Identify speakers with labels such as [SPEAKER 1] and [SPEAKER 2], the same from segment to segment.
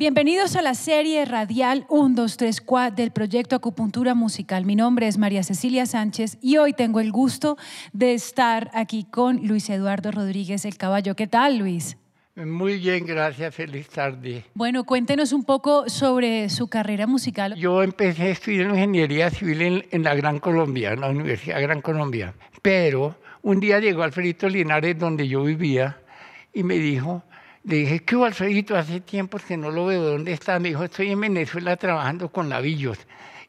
[SPEAKER 1] Bienvenidos a la serie radial 1, 2, 3, 4 del proyecto Acupuntura Musical. Mi nombre es María Cecilia Sánchez y hoy tengo el gusto de estar aquí con Luis Eduardo Rodríguez el Caballo. ¿Qué tal, Luis?
[SPEAKER 2] Muy bien, gracias. Feliz tarde.
[SPEAKER 1] Bueno, cuéntenos un poco sobre su carrera musical.
[SPEAKER 2] Yo empecé a estudiar ingeniería civil en, en la Gran Colombia, en la Universidad Gran Colombia. Pero un día llegó Alfredito Linares, donde yo vivía, y me dijo, le dije, ¿qué hubo, Alfredito? Hace tiempo que no lo veo. ¿Dónde está? Me dijo, estoy en Venezuela trabajando con lavillos.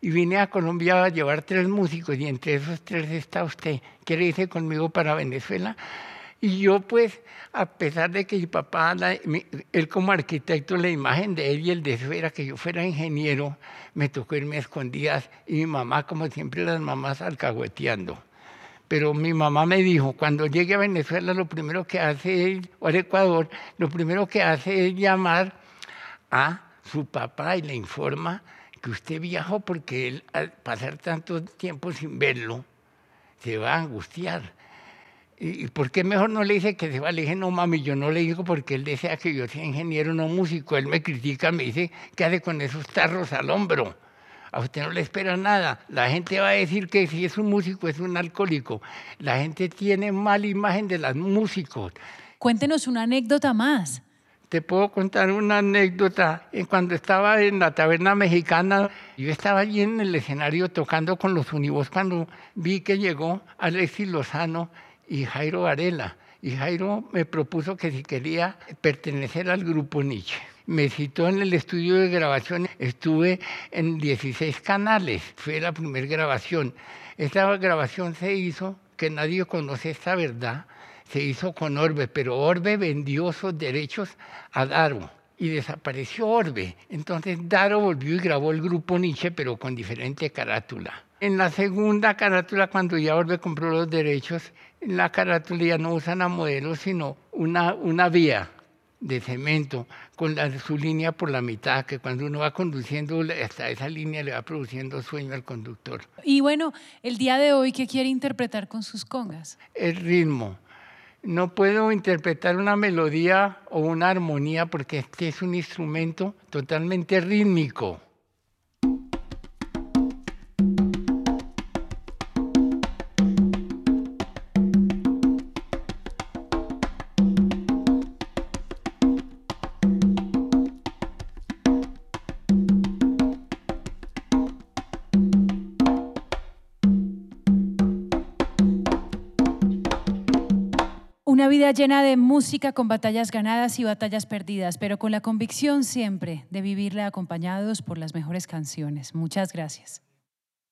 [SPEAKER 2] Y vine a Colombia a llevar tres músicos y entre esos tres está usted. ¿Quiere irse conmigo para Venezuela? Y yo pues, a pesar de que mi papá, él como arquitecto, la imagen de él y el de eso era que yo fuera ingeniero, me tocó irme a escondidas y mi mamá, como siempre las mamás, alcahueteando. Pero mi mamá me dijo, cuando llegue a Venezuela, lo primero que hace, o al Ecuador, lo primero que hace es llamar a su papá y le informa que usted viajó porque él, al pasar tanto tiempo sin verlo, se va a angustiar. ¿Y por qué mejor no le dice que se va? Le dije, no mami, yo no le digo porque él desea que yo sea ingeniero, no músico. Él me critica, me dice, ¿qué hace con esos tarros al hombro? A usted no le espera nada. La gente va a decir que si es un músico es un alcohólico. La gente tiene mala imagen de los músicos.
[SPEAKER 1] Cuéntenos una anécdota más.
[SPEAKER 2] Te puedo contar una anécdota. Cuando estaba en la taberna mexicana, yo estaba allí en el escenario tocando con los univos cuando vi que llegó Alexis Lozano y Jairo Varela. Y Jairo me propuso que si quería pertenecer al grupo Nietzsche me citó en el estudio de grabación, estuve en 16 canales, fue la primera grabación. Esta grabación se hizo, que nadie conoce esta verdad, se hizo con Orbe, pero Orbe vendió sus derechos a Daro y desapareció Orbe. Entonces Daro volvió y grabó el grupo Nietzsche, pero con diferente carátula. En la segunda carátula, cuando ya Orbe compró los derechos, en la carátula ya no usan a modelos, sino una, una vía de cemento con su línea por la mitad, que cuando uno va conduciendo hasta esa línea le va produciendo sueño al conductor.
[SPEAKER 1] Y bueno, el día de hoy, ¿qué quiere interpretar con sus congas?
[SPEAKER 2] El ritmo. No puedo interpretar una melodía o una armonía porque este es un instrumento totalmente rítmico.
[SPEAKER 1] Una vida llena de música con batallas ganadas y batallas perdidas, pero con la convicción siempre de vivirla acompañados por las mejores canciones. Muchas gracias.